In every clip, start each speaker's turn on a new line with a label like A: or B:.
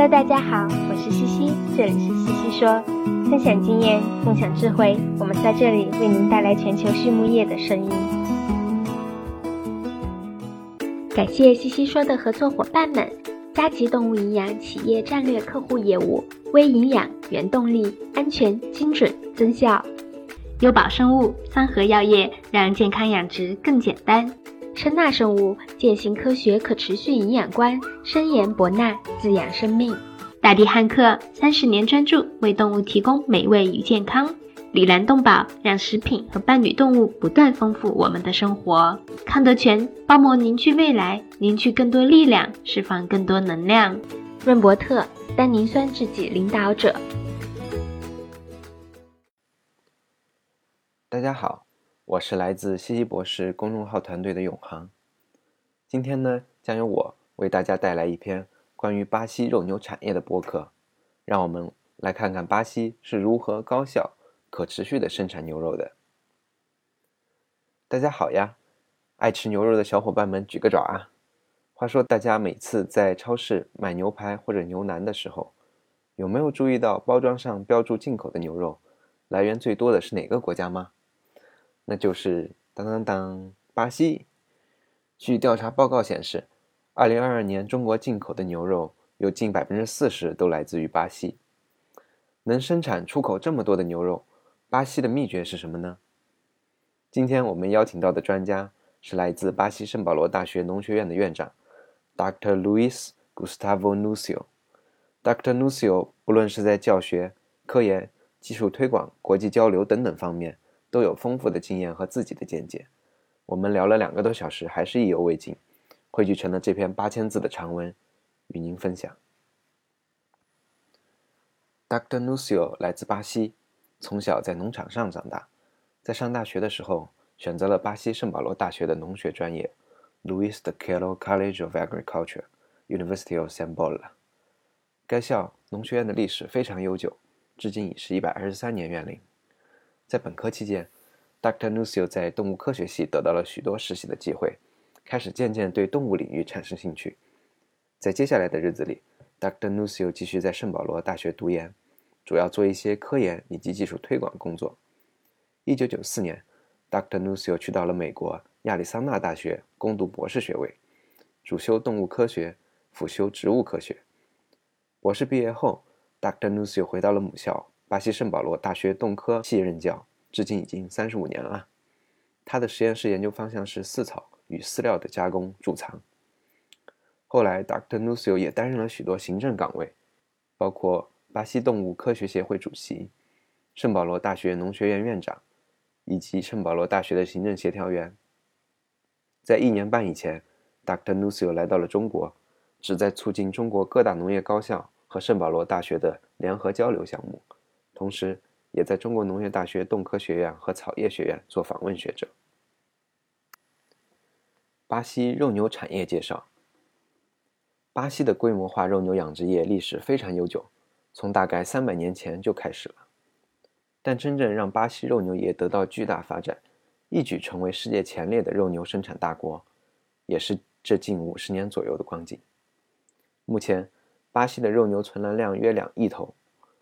A: Hello，大家好，我是西西，这里是西西说，分享经验，共享智慧，我们在这里为您带来全球畜牧业的声音。感谢西西说的合作伙伴们：佳吉动物营养企业战略客户业务、微营养、原动力、安全、精准、增效；优宝生物、三和药业，让健康养殖更简单。称纳生物践行科学可持续营养观，深研博纳滋养生命。大地汉克三十年专注为动物提供美味与健康。李兰动宝让食品和伴侣动物不断丰富我们的生活。康德全包膜凝聚未来，凝聚更多力量，释放更多能量。润伯特单宁酸制剂领导者。
B: 大家好。我是来自西西博士公众号团队的永航，今天呢，将由我为大家带来一篇关于巴西肉牛产业的播客，让我们来看看巴西是如何高效、可持续的生产牛肉的。大家好呀，爱吃牛肉的小伙伴们举个爪啊！话说，大家每次在超市买牛排或者牛腩的时候，有没有注意到包装上标注进口的牛肉来源最多的是哪个国家吗？那就是当当当，巴西。据调查报告显示，二零二二年中国进口的牛肉有近百分之四十都来自于巴西。能生产出口这么多的牛肉，巴西的秘诀是什么呢？今天我们邀请到的专家是来自巴西圣保罗大学农学院的院长，Dr. Luis Gustavo Nucio。Dr. Nucio 不论是在教学、科研、技术推广、国际交流等等方面。都有丰富的经验和自己的见解，我们聊了两个多小时，还是意犹未尽，汇聚成了这篇八千字的长文，与您分享。Dr. Nucio 来自巴西，从小在农场上长大，在上大学的时候选择了巴西圣保罗大学的农学专业，Luis de Quero College of Agriculture, University of Sao Paulo。该校农学院的历史非常悠久，至今已是一百二十三年院龄。在本科期间，Dr. Nucio 在动物科学系得到了许多实习的机会，开始渐渐对动物领域产生兴趣。在接下来的日子里，Dr. Nucio 继续在圣保罗大学读研，主要做一些科研以及技术推广工作。1994年，Dr. Nucio 去到了美国亚利桑那大学攻读博士学位，主修动物科学，辅修植物科学。博士毕业后，Dr. Nucio 回到了母校。巴西圣保罗大学动科系任教，至今已经三十五年了。他的实验室研究方向是饲草与饲料的加工贮藏。后来，Dr. Nucio 也担任了许多行政岗位，包括巴西动物科学协会主席、圣保罗大学农学院院长，以及圣保罗大学的行政协调员。在一年半以前，Dr. Nucio 来到了中国，旨在促进中国各大农业高校和圣保罗大学的联合交流项目。同时，也在中国农业大学动科学院和草业学院做访问学者。巴西肉牛产业介绍：巴西的规模化肉牛养殖业历史非常悠久，从大概三百年前就开始了。但真正让巴西肉牛业得到巨大发展，一举成为世界前列的肉牛生产大国，也是这近五十年左右的光景。目前，巴西的肉牛存栏量约两亿头。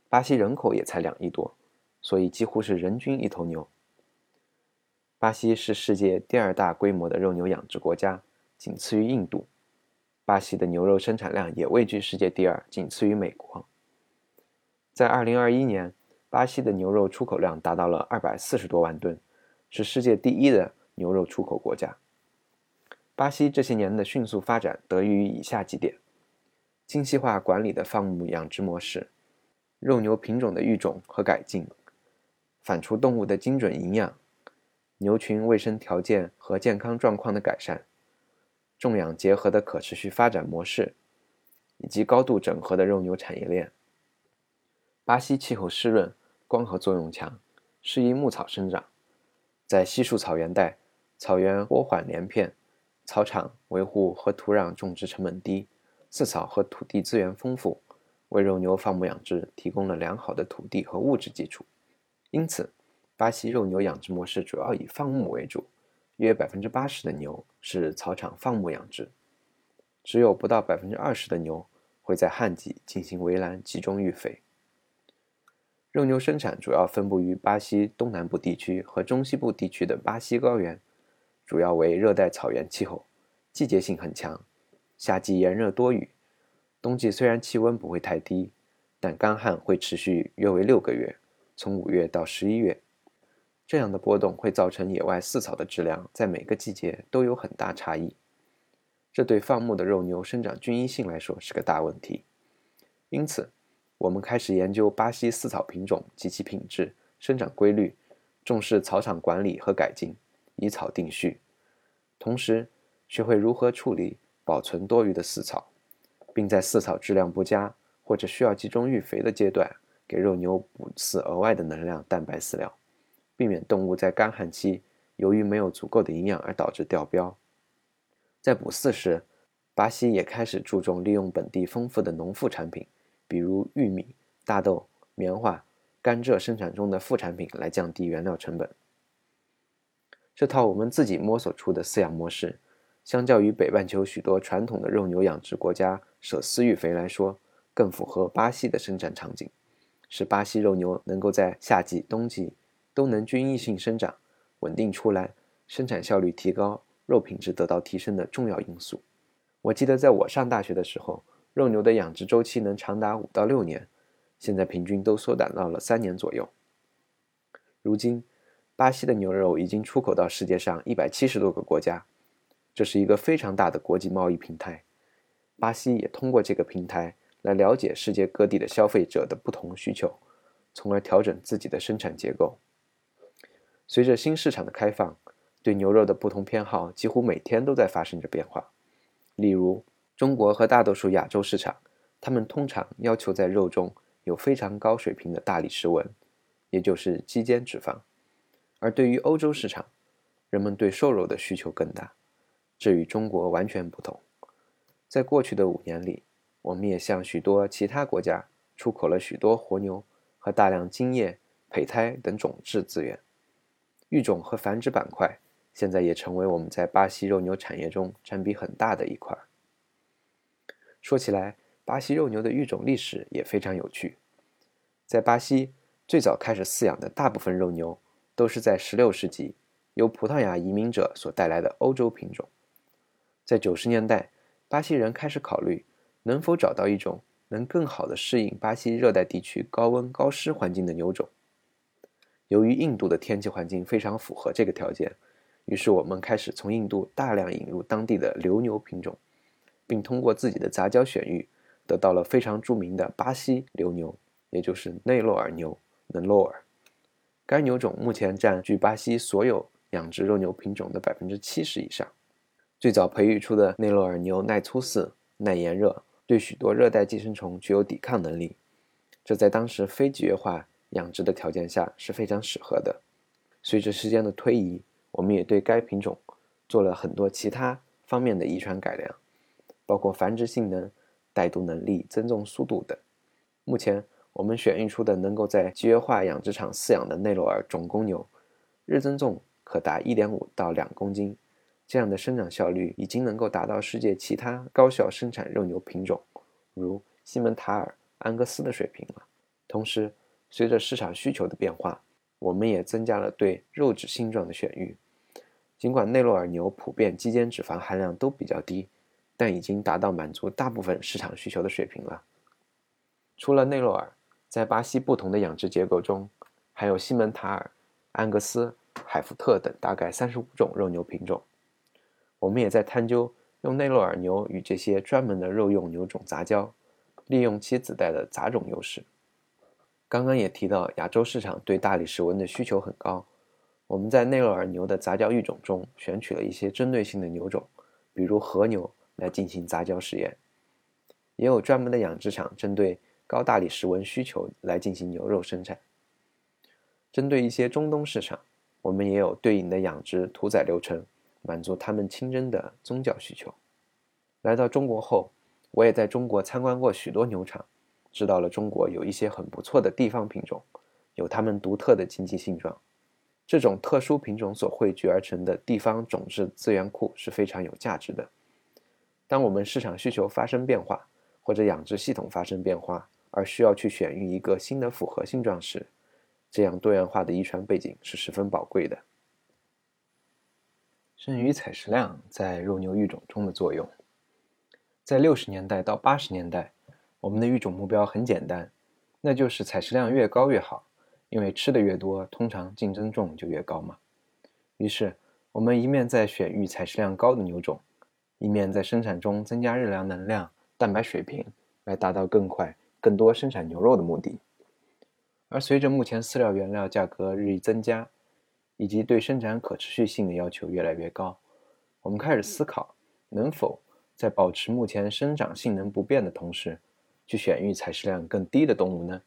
B: 巴西人口也才两亿多，所以几乎是人均一头牛。巴西是世界第二大规模的肉牛养殖国家，仅次于印度。巴西的牛肉生产量也位居世界第二，仅次于美国。在二零二一年，巴西的牛肉出口量达到了二百四十多万吨，是世界第一的牛肉出口国家。巴西这些年的迅速发展得益于以下几点：精细化管理的放牧养殖模式。肉牛品种的育种和改进，反刍动物的精准营养，牛群卫生条件和健康状况的改善，种养结合的可持续发展模式，以及高度整合的肉牛产业链。巴西气候湿润，光合作用强，适宜牧草生长。在稀树草原带，草原波缓连片，草场维护和土壤种植成本低，饲草和土地资源丰富。为肉牛放牧养殖提供了良好的土地和物质基础，因此，巴西肉牛养殖模式主要以放牧为主，约百分之八十的牛是草场放牧养殖，只有不到百分之二十的牛会在旱季进行围栏集中育肥。肉牛生产主要分布于巴西东南部地区和中西部地区的巴西高原，主要为热带草原气候，季节性很强，夏季炎热多雨，冬季虽然气温不会太低，但干旱会持续约为六个月，从五月到十一月。这样的波动会造成野外饲草的质量在每个季节都有很大差异，这对放牧的肉牛生长均一性来说是个大问题，因此。我们开始研究巴西饲草品种及其品质、生长规律，重视草场管理和改进，以草定序。同时，学会如何处理、保存多余的饲草，并在饲草质量不佳或者需要集中育肥的阶段，给肉牛补饲额外的能量蛋白饲料，避免动物在干旱期由于没有足够的营养而导致掉膘。在补饲时，巴西也开始注重利用本地丰富的农副产品。比如玉米、大豆、棉花、甘蔗生产中的副产品来降低原料成本。这套我们自己摸索出的饲养模式，相较于北半球许多传统的肉牛养殖国家舍饲育肥来说，更符合巴西的生产场景，使巴西肉牛能够在夏季、冬季都能均一性生长、稳定出来、生产效率提高、肉品质得到提升的重要因素。我记得在我上大学的时候。肉牛的养殖周期能长达五到六年，现在平均都缩短到了三年左右。如今，巴西的牛肉已经出口到世界上一百七十多个国家，这是一个非常大的国际贸易平台。巴西也通过这个平台来了解世界各地的消费者的不同需求，从而调整自己的生产结构。随着新市场的开放，对牛肉的不同偏好几乎每天都在发生着变化，例如。中国和大多数亚洲市场，他们通常要求在肉中有非常高水平的大理石纹，也就是肌间脂肪；而对于欧洲市场，人们对瘦肉的需求更大，这与中国完全不同。在过去的五年里，我们也向许多其他国家出口了许多活牛和大量精液、胚胎等种质资源。育种和繁殖板块现在也成为我们在巴西肉牛产业中占比很大的一块。说起来，巴西肉牛的育种历史也非常有趣。在巴西，最早开始饲养的大部分肉牛都是在16世纪由葡萄牙移民者所带来的欧洲品种。在90年代，巴西人开始考虑能否找到一种能更好地适应巴西热带地区高温高湿环境的牛种。由于印度的天气环境非常符合这个条件，于是我们开始从印度大量引入当地的流牛品种。并通过自己的杂交选育，得到了非常著名的巴西流牛，也就是内洛尔牛 （Nelore）。该牛种目前占据巴西所有养殖肉牛品种的百分之七十以上。最早培育出的内洛尔牛耐粗饲、耐炎热，对许多热带寄生虫具有抵抗能力，这在当时非集约化养殖的条件下是非常适合的。随着时间的推移，我们也对该品种做了很多其他方面的遗传改良。包括繁殖性能、带毒能力、增重速度等。目前我们选育出的能够在集约化养殖场饲养的内罗尔种公牛，日增重可达1.5到2公斤，这样的生长效率已经能够达到世界其他高效生产肉牛品种，如西门塔尔、安格斯的水平了。同时，随着市场需求的变化，我们也增加了对肉质性状的选育。尽管内洛尔牛普遍肌间脂肪含量都比较低。但已经达到满足大部分市场需求的水平了。除了内洛尔，在巴西不同的养殖结构中，还有西门塔尔、安格斯、海福特等大概三十五种肉牛品种。我们也在探究用内洛尔牛与这些专门的肉用牛种杂交，利用其自带的杂种优势。刚刚也提到，亚洲市场对大理石纹的需求很高。我们在内洛尔牛的杂交育种中选取了一些针对性的牛种，比如和牛。来进行杂交实验，也有专门的养殖场针对高大理石纹需求来进行牛肉生产。针对一些中东市场，我们也有对应的养殖屠宰流程，满足他们清真的宗教需求。来到中国后，我也在中国参观过许多牛场，知道了中国有一些很不错的地方品种，有它们独特的经济性状。这种特殊品种所汇聚而成的地方种质资源库是非常有价值的。当我们市场需求发生变化，或者养殖系统发生变化，而需要去选育一个新的复合性状时，这样多元化的遗传背景是十分宝贵的。生育采食量在肉牛育种中的作用，在六十年代到八十年代，我们的育种目标很简单，那就是采食量越高越好，因为吃的越多，通常竞争重就越高嘛。于是，我们一面在选育采食量高的牛种，一面在生产中增加热量、能量。蛋白水平来达到更快、更多生产牛肉的目的。而随着目前饲料原料价格日益增加，以及对生产可持续性的要求越来越高，我们开始思考能否在保持目前生长性能不变的同时，去选育采食量更低的动物呢？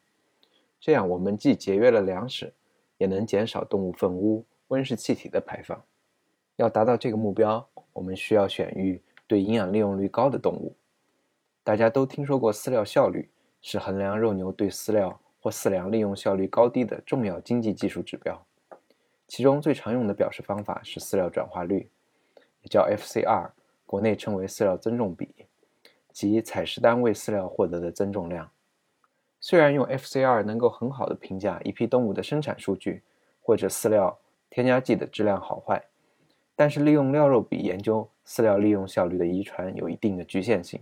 B: 这样我们既节约了粮食，也能减少动物粪污、温室气体的排放。要达到这个目标，我们需要选育对营养利用率高的动物。大家都听说过饲料效率是衡量肉牛对饲料或饲粮利用效率高低的重要经济技术指标。其中最常用的表示方法是饲料转化率，也叫 FCR，国内称为饲料增重比，即采食单位饲料获得的增重量。虽然用 FCR 能够很好的评价一批动物的生产数据或者饲料添加剂的质量好坏，但是利用料肉比研究饲料利用效率的遗传有一定的局限性。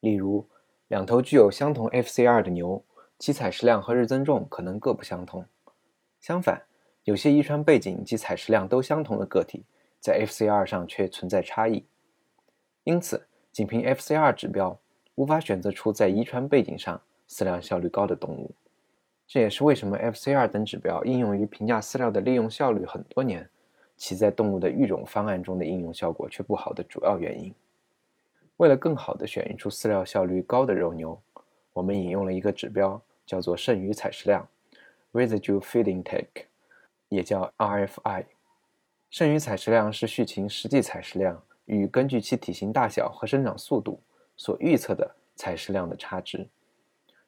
B: 例如，两头具有相同 FCR 的牛，其采食量和日增重可能各不相同。相反，有些遗传背景及采食量都相同的个体，在 FCR 上却存在差异。因此，仅凭 FCR 指标，无法选择出在遗传背景上饲料效率高的动物。这也是为什么 FCR 等指标应用于评价饲料的利用效率很多年，其在动物的育种方案中的应用效果却不好的主要原因。为了更好地选育出饲料效率高的肉牛，我们引用了一个指标，叫做剩余采食量 （Residual Feeding Take） 也叫 RFI。剩余采食量是畜禽实际采食量与根据其体型大小和生长速度所预测的采食量的差值。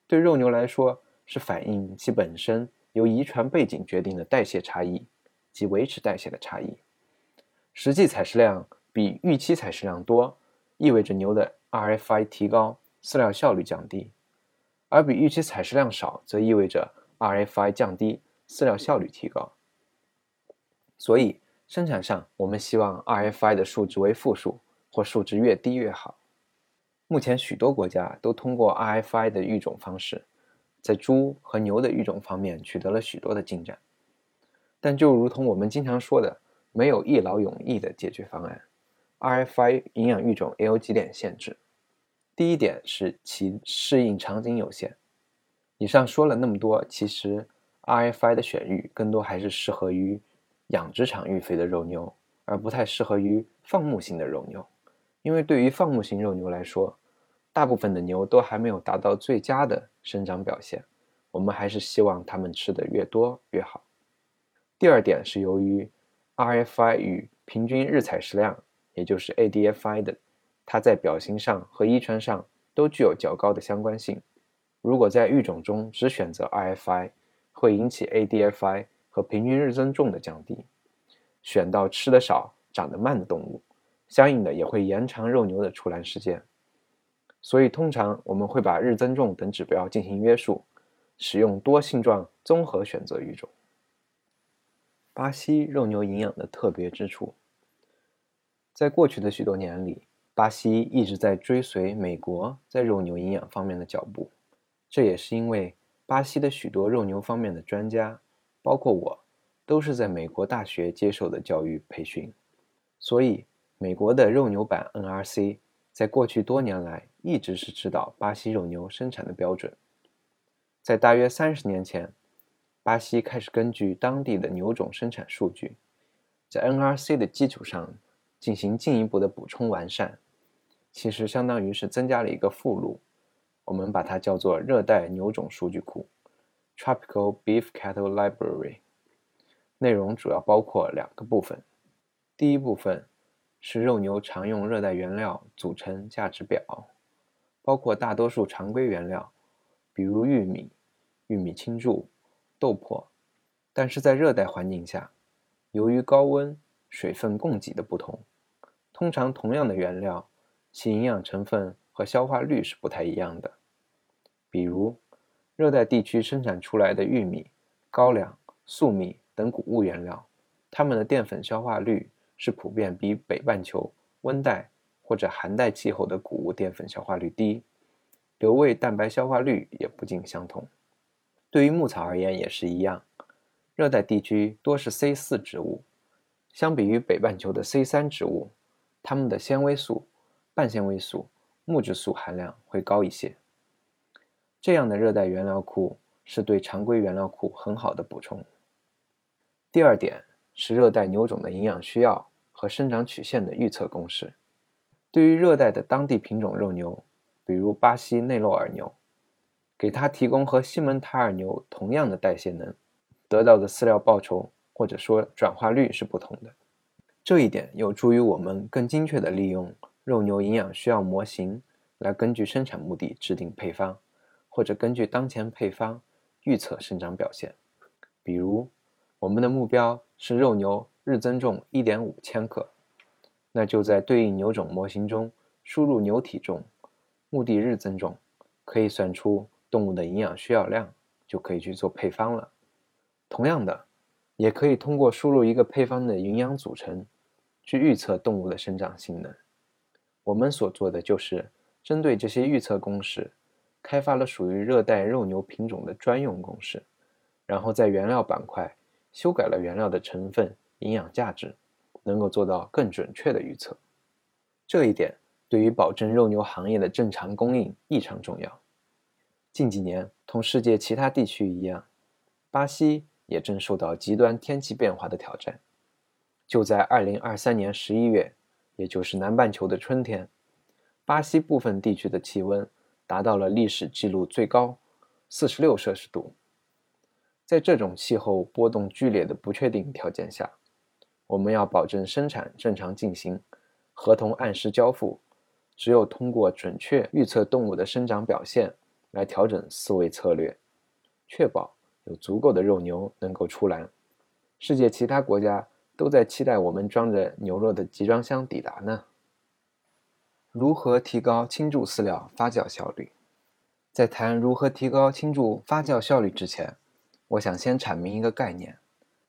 B: 对肉牛来说，是反映其本身由遗传背景决定的代谢差异及维持代谢的差异。实际采食量比预期采食量多。意味着牛的 RFI 提高，饲料效率降低；而比预期采食量少，则意味着 RFI 降低，饲料效率提高。所以，生产上我们希望 RFI 的数值为负数，或数值越低越好。目前，许多国家都通过 RFI 的育种方式，在猪和牛的育种方面取得了许多的进展。但就如同我们经常说的，没有一劳永逸的解决方案。RFI 营养育种也有几点限制。第一点是其适应场景有限。以上说了那么多，其实 RFI 的选育更多还是适合于养殖场育肥的肉牛，而不太适合于放牧型的肉牛。因为对于放牧型肉牛来说，大部分的牛都还没有达到最佳的生长表现，我们还是希望它们吃的越多越好。第二点是由于 RFI 与平均日采食量。也就是 ADFI 的，它在表型上和遗传上都具有较高的相关性。如果在育种中只选择 RFI，会引起 ADFI 和平均日增重的降低，选到吃的少、长得慢的动物，相应的也会延长肉牛的出栏时间。所以，通常我们会把日增重等指标进行约束，使用多性状综合选择育种。巴西肉牛营养的特别之处。在过去的许多年里，巴西一直在追随美国在肉牛营养方面的脚步。这也是因为巴西的许多肉牛方面的专家，包括我，都是在美国大学接受的教育培训。所以，美国的肉牛版 NRC 在过去多年来一直是指导巴西肉牛生产的标准。在大约三十年前，巴西开始根据当地的牛种生产数据，在 NRC 的基础上。进行进一步的补充完善，其实相当于是增加了一个附录，我们把它叫做热带牛种数据库 （Tropical Beef Cattle Library）。内容主要包括两个部分，第一部分是肉牛常用热带原料组成价值表，包括大多数常规原料，比如玉米、玉米青贮、豆粕，但是在热带环境下，由于高温。水分供给的不同，通常同样的原料，其营养成分和消化率是不太一样的。比如，热带地区生产出来的玉米、高粱、粟米等谷物原料，它们的淀粉消化率是普遍比北半球温带或者寒带气候的谷物淀粉消化率低，留味蛋白消化率也不尽相同。对于牧草而言也是一样，热带地区多是 C 四植物，相比于北半球的 C 三植物，它们的纤维素、半纤维素、木质素含量会高一些。这样的热带原料库是对常规原料库很好的补充。第二点是热带牛种的营养需要和生长曲线的预测公式。对于热带的当地品种肉牛，比如巴西内洛尔牛，给它提供和西门塔尔牛同样的代谢能，得到的饲料报酬或者说转化率是不同的。这一点有助于我们更精确地利用肉牛营养需要模型来根据生产目的制定配方。或者根据当前配方预测生长表现，比如我们的目标是肉牛日增重1.5千克，那就在对应牛种模型中输入牛体重、目的日增重，可以算出动物的营养需要量，就可以去做配方了。同样的，也可以通过输入一个配方的营养组成，去预测动物的生长性能。我们所做的就是针对这些预测公式。开发了属于热带肉牛品种的专用公式，然后在原料板块修改了原料的成分、营养价值，能够做到更准确的预测。这一点对于保证肉牛行业的正常供应异常重要。近几年，同世界其他地区一样，巴西也正受到极端天气变化的挑战。就在2023年11月，也就是南半球的春天，巴西部分地区的气温。达到了历史记录最高，四十六摄氏度。在这种气候波动剧烈的不确定条件下，我们要保证生产正常进行，合同按时交付。只有通过准确预测动物的生长表现，来调整饲喂策略，确保有足够的肉牛能够出栏。世界其他国家都在期待我们装着牛肉的集装箱抵达呢。如何提高青贮饲料发酵效率？在谈如何提高青贮发酵效率之前，我想先阐明一个概念，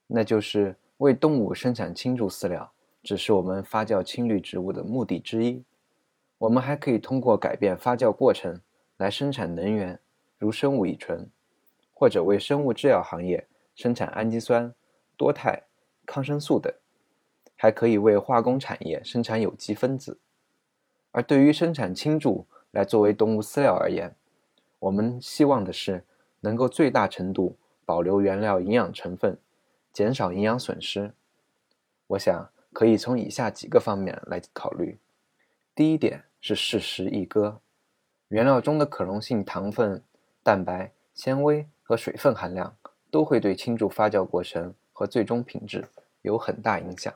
B: 那就是为动物生产青贮饲料只是我们发酵青绿植物的目的之一。我们还可以通过改变发酵过程来生产能源，如生物乙醇，或者为生物制药行业生产氨基酸、多肽、抗生素等，还可以为化工产业生产有机分子。而对于生产青贮来作为动物饲料而言，我们希望的是能够最大程度保留原料营养成分，减少营养损失。我想可以从以下几个方面来考虑。第一点是适时一割，原料中的可溶性糖分、蛋白、纤维和水分含量都会对青贮发酵过程和最终品质有很大影响，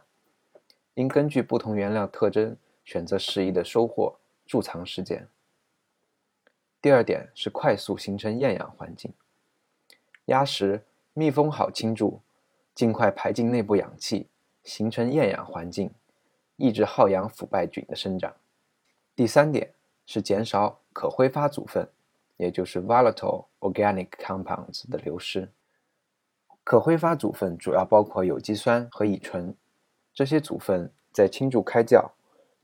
B: 应根据不同原料特征。选择适宜的收获贮藏时间。第二点是快速形成厌氧环境，压实密封好青贮，尽快排进内部氧气，形成厌氧环境，抑制耗氧腐败菌的生长。第三点是减少可挥发组分，也就是 volatile organic compounds 的流失。可挥发组分主要包括有机酸和乙醇，这些组分在青贮开酵。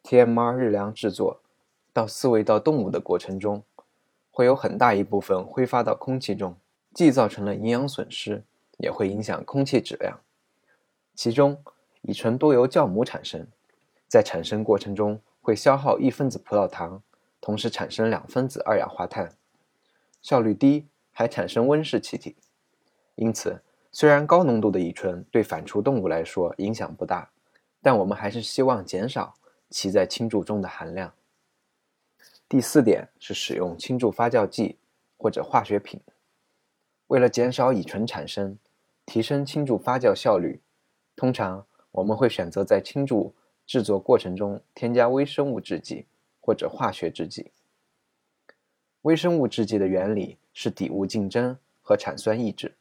B: TMR 日粮制作到饲喂到动物的过程中，会有很大一部分挥发到空气中，既造成了营养损失，也会影响空气质量。其中，乙醇多由酵母产生，在产生过程中会消耗一分子葡萄糖，同时产生两分子二氧化碳，效率低，还产生温室气体。因此，虽然高浓度的乙醇对反刍动物来说影响不大，但我们还是希望减少。其在青贮中的含量。第四点是使用青贮发酵剂或者化学品。为了减少乙醇产生，提升青贮发酵效率，通常我们会选择在青贮制作过程中添加微生物制剂或者化学制剂。微生物制剂的原理是底物竞争和产酸抑制。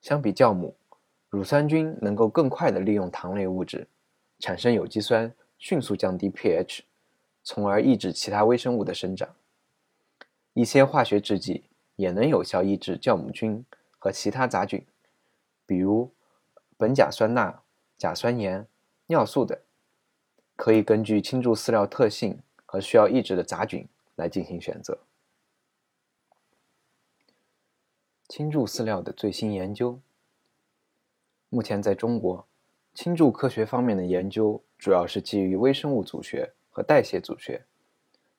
B: 相比酵母，乳酸菌能够更快地利用糖类物质，产生有机酸。迅速降低 pH，从而抑制其他微生物的生长。一些化学制剂也能有效抑制酵母菌和其他杂菌，比如苯甲酸钠、甲酸盐、尿素等。可以根据倾注饲料特性和需要抑制的杂菌来进行选择。倾注饲料的最新研究。目前在中国，倾注科学方面的研究主要是基于微生物组学和代谢组学，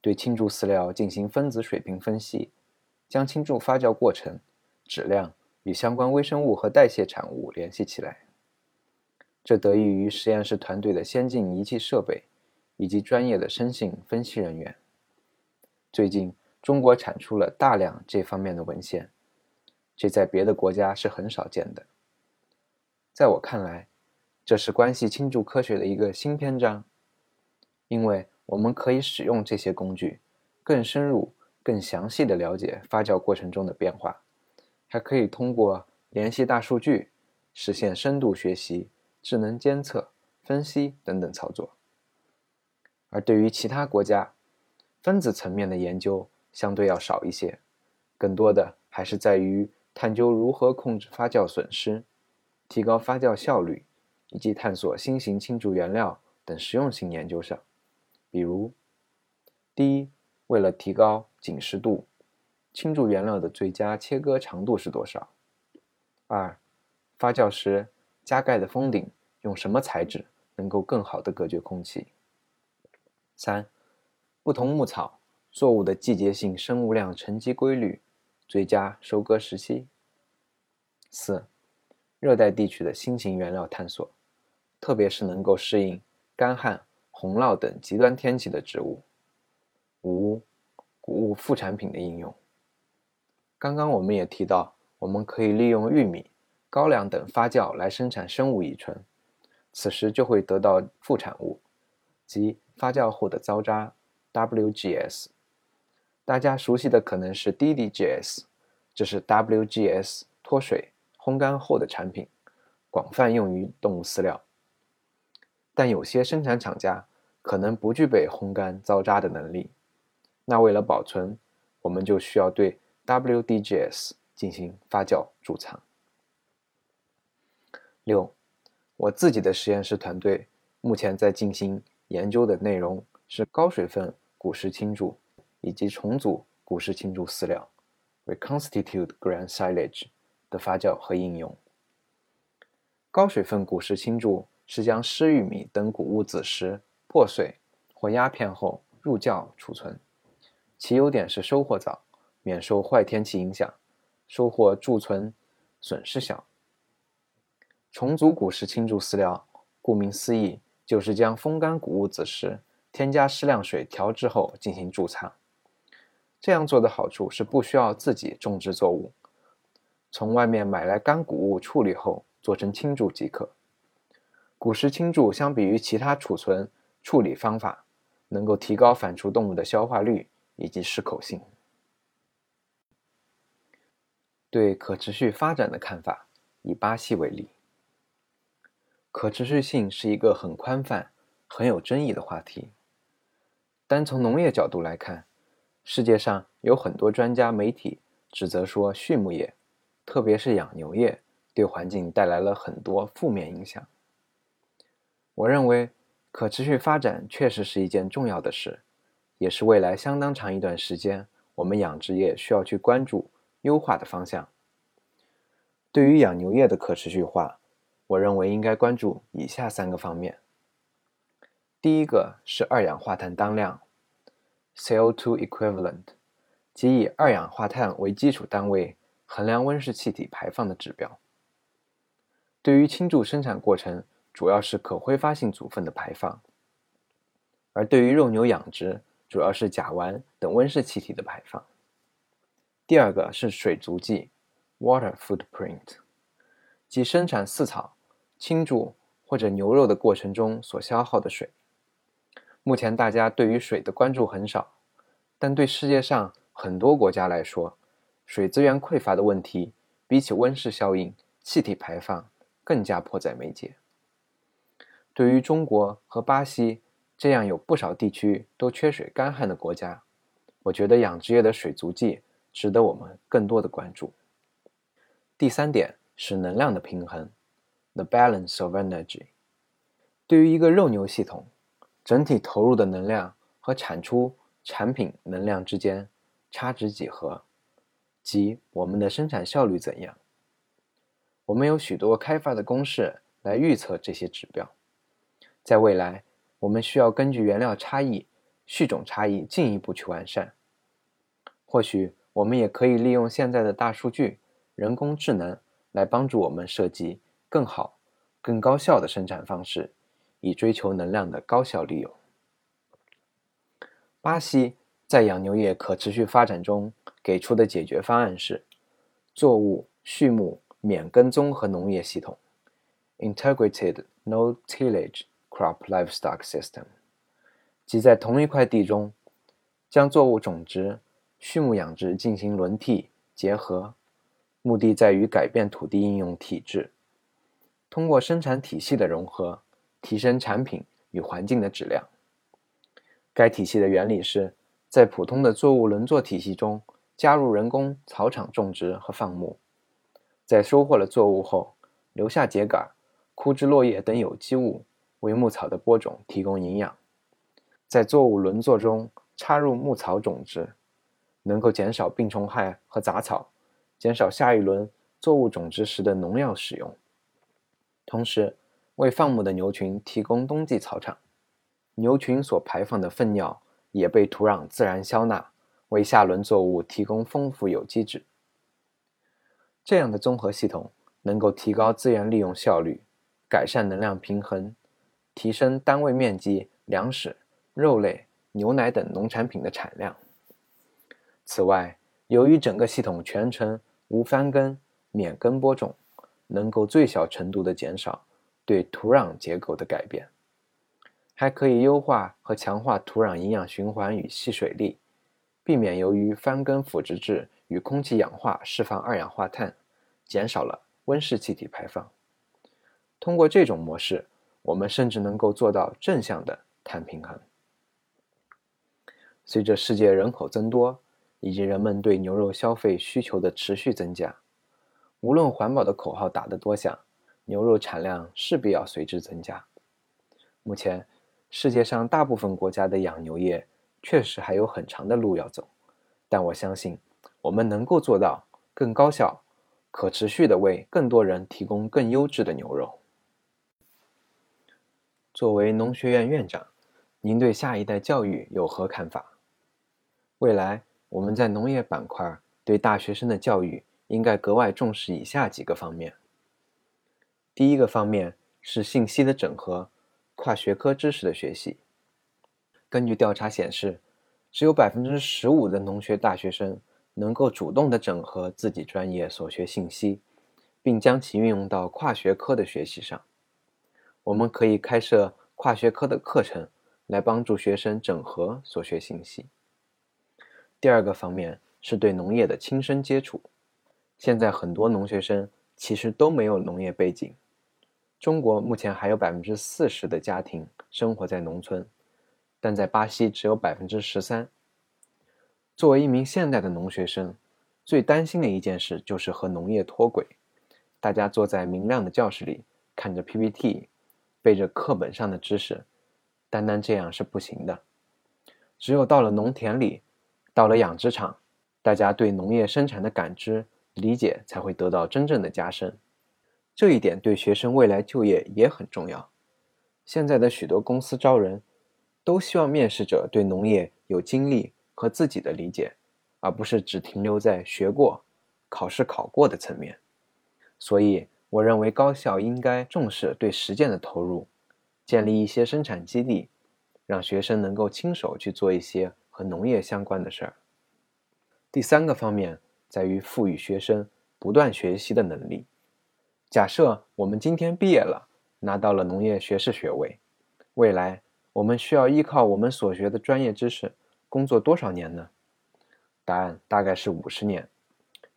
B: 对倾注饲料进行分子水平分析，将倾注发酵过程、质量与相关微生物和代谢产物联系起来。这得益于实验室团队的先进仪器设备以及专业的生性分析人员。最近，中国产出了大量这方面的文献，这在别的国家是很少见的。在我看来，这是关系倾注科学的一个新篇章，因为我们可以使用这些工具，更深入、更详细的了解发酵过程中的变化，还可以通过联系大数据，实现深度学习。智能监测、分析等等操作，而对于其他国家，分子层面的研究相对要少一些，更多的还是在于探究如何控制发酵损失、提高发酵效率，以及探索新型倾注原料等实用性研究上。比如，第一，为了提高紧实度，倾注原料的最佳切割长度是多少？二，发酵时。加盖的封顶用什么材质能够更好的隔绝空气？三、不同牧草作物的季节性生物量沉积规律，最佳收割时期。四、热带地区的新型原料探索，特别是能够适应干旱、洪涝等极端天气的植物。五、谷物副产品的应用。刚刚我们也提到，我们可以利用玉米。高粱等发酵来生产生物乙醇，此时就会得到副产物，即发酵后的糟渣 （WGS）。大家熟悉的可能是 DDGS，这是 WGS 脱水烘干后的产品，广泛用于动物饲料。但有些生产厂家可能不具备烘干糟渣的能力，那为了保存，我们就需要对 WDGS 进行发酵贮藏。六，我自己的实验室团队目前在进行研究的内容是高水分谷实倾注以及重组谷实倾注饲料 （reconstitute grain silage） 的发酵和应用。高水分谷实倾注是将湿玉米等谷物籽实破碎或压片后入窖储存，其优点是收获早，免受坏天气影响，收获贮存损失小。重组谷实倾注饲料，顾名思义，就是将风干谷物籽实添加适量水调制后进行贮藏。这样做的好处是不需要自己种植作物，从外面买来干谷物处理后做成倾注即可。谷实倾注相比于其他储存处理方法，能够提高反刍动物的消化率以及适口性。对可持续发展的看法，以巴西为例。可持续性是一个很宽泛、很有争议的话题。单从农业角度来看，世界上有很多专家、媒体指责说，畜牧业，特别是养牛业，对环境带来了很多负面影响。我认为，可持续发展确实是一件重要的事，也是未来相当长一段时间我们养殖业需要去关注、优化的方向。对于养牛业的可持续化，我认为应该关注以下三个方面。第一个是二氧化碳当量 （CO2 equivalent），即以二氧化碳为基础单位衡量温室气体排放的指标。对于倾注生产过程，主要是可挥发性组分的排放；而对于肉牛养殖，主要是甲烷等温室气体的排放。第二个是水足迹 （water footprint），即生产饲草。倾注或者牛肉的过程中所消耗的水。目前大家对于水的关注很少，但对世界上很多国家来说，水资源匮乏的问题比起温室效应、气体排放更加迫在眉睫。对于中国和巴西这样有不少地区都缺水干旱的国家，我觉得养殖业的水足迹值得我们更多的关注。第三点是能量的平衡，the balance of energy。对于一个肉牛系统，整体投入的能量和产出产品能量之间差值几何，即我们的生产效率怎样？我们有许多开发的公式来预测这些指标，在未来。我们需要根据原料差异、畜种差异进一步去完善。或许我们也可以利用现在的大数据、人工智能来帮助我们设计更好、更高效的生产方式，以追求能量的高效利用。巴西在养牛业可持续发展中给出的解决方案是作物、畜牧免耕综合农业系统 （Integrated No-Tillage）。Crop livestock system，即在同一块地中，将作物种植、畜牧养殖进行轮替结合，目的在于改变土地应用体制，通过生产体系的融合，提升产品与环境的质量。该体系的原理是在普通的作物轮作体系中加入人工草场种植和放牧，在收获了作物后，留下秸秆、枯枝落叶等有机物。为牧草的播种提供营养，在作物轮作中插入牧草种植，能够减少病虫害和杂草，减少下一轮作物种植时的农药使用。同时，为放牧的牛群提供冬季草场，牛群所排放的粪尿也被土壤自然消纳，为下轮作物提供丰富有机质。这样的综合系统能够提高资源利用效率，改善能量平衡。提升单位面积粮食、肉类、牛奶等农产品的产量。此外，由于整个系统全程无翻耕、免耕播种，能够最小程度地减少对土壤结构的改变，还可以优化和强化土壤营养循环与吸水力，避免由于翻耕腐殖质与空气氧化释放二氧化碳，减少了温室气体排放。通过这种模式。我们甚至能够做到正向的碳平衡。随着世界人口增多以及人们对牛肉消费需求的持续增加，无论环保的口号打得多响，牛肉产量势必要随之增加。目前，世界上大部分国家的养牛业确实还有很长的路要走，但我相信我们能够做到更高效、可持续地为更多人提供更优质的牛肉。作为农学院院长，您对下一代教育有何看法？未来我们在农业板块对大学生的教育应该格外重视以下几个方面。第一个方面是信息的整合，跨学科知识的学习。根据调查显示，只有百分之十五的农学大学生能够主动的整合自己专业所学信息，并将其运用到跨学科的学习上。我们可以开设跨学科的课程，来帮助学生整合所学信息。第二个方面是对农业的亲身接触。现在很多农学生其实都没有农业背景。中国目前还有百分之四十的家庭生活在农村，但在巴西只有百分之十三。作为一名现代的农学生，最担心的一件事就是和农业脱轨。大家坐在明亮的教室里，看着 PPT。背着课本上的知识，单单这样是不行的。只有到了农田里，到了养殖场，大家对农业生产的感知、理解才会得到真正的加深。这一点对学生未来就业也很重要。现在的许多公司招人，都希望面试者对农业有经历和自己的理解，而不是只停留在学过、考试考过的层面。所以。我认为高校应该重视对实践的投入，建立一些生产基地，让学生能够亲手去做一些和农业相关的事儿。第三个方面在于赋予学生不断学习的能力。假设我们今天毕业了，拿到了农业学士学位，未来我们需要依靠我们所学的专业知识工作多少年呢？答案大概是五十年。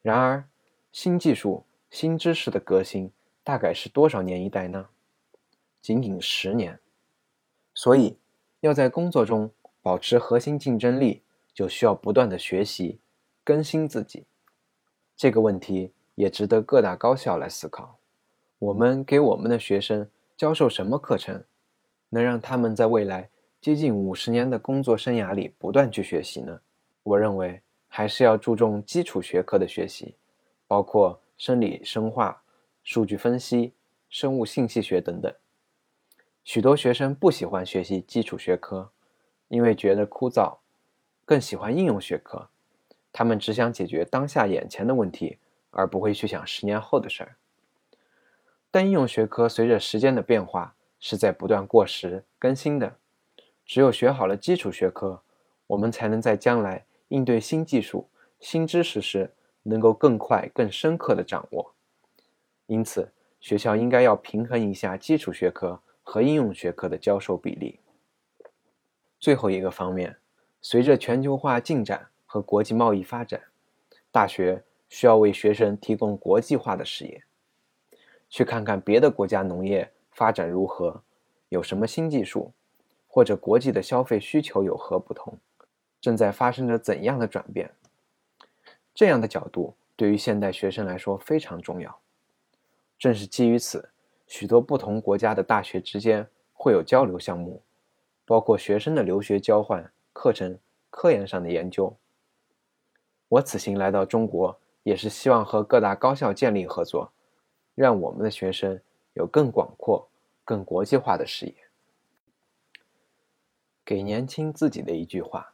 B: 然而，新技术。新知识的革新大概是多少年一代呢？仅仅十年。所以，要在工作中保持核心竞争力，就需要不断的学习、更新自己。这个问题也值得各大高校来思考。我们给我们的学生教授什么课程，能让他们在未来接近五十年的工作生涯里不断去学习呢？我认为还是要注重基础学科的学习，包括生理、生化、数据分析、生物信息学等等。许多学生不喜欢学习基础学科，因为觉得枯燥，更喜欢应用学科。他们只想解决当下眼前的问题，而不会去想十年后的事儿。但应用学科随着时间的变化是在不断过时更新的。只有学好了基础学科，我们才能在将来应对新技术、新知识时，能够更快、更深刻的掌握。因此，学校应该要平衡一下基础学科。和应用学科的教授比例。最后一个方面，随着全球化进展和国际贸易发展，大学需要为学生提供国际化的视野，去看看别的国家农业发展如何，有什么新技术，或者国际的消费需求有何不同，正在发生着怎样的转变。这样的角度对于现代学生来说非常重要。正是基于此。许多不同国家的大学之间会有交流项目，包括学生的留学交换、课程、科研上的研究。我此行来到中国，也是希望和各大高校建立合作，让我们的学生有更广阔、更国际化的视野。给年轻自己的一句话，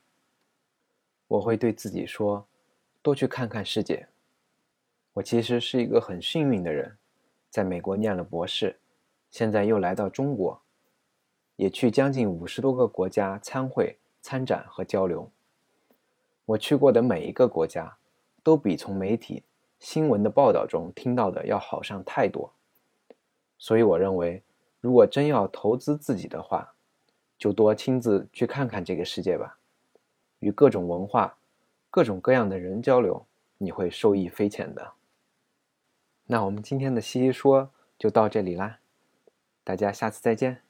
B: 我会对自己说：多去看看世界。我其实是一个很幸运的人。在美国念了博士，现在又来到中国，也去将近五十多个国家参会、参展和交流。我去过的每一个国家，都比从媒体、新闻的报道中听到的要好上太多。所以我认为，如果真要投资自己的话，就多亲自去看看这个世界吧，与各种文化、各种各样的人交流，你会受益匪浅的。那我们今天的西西说就到这里啦，大家下次再见。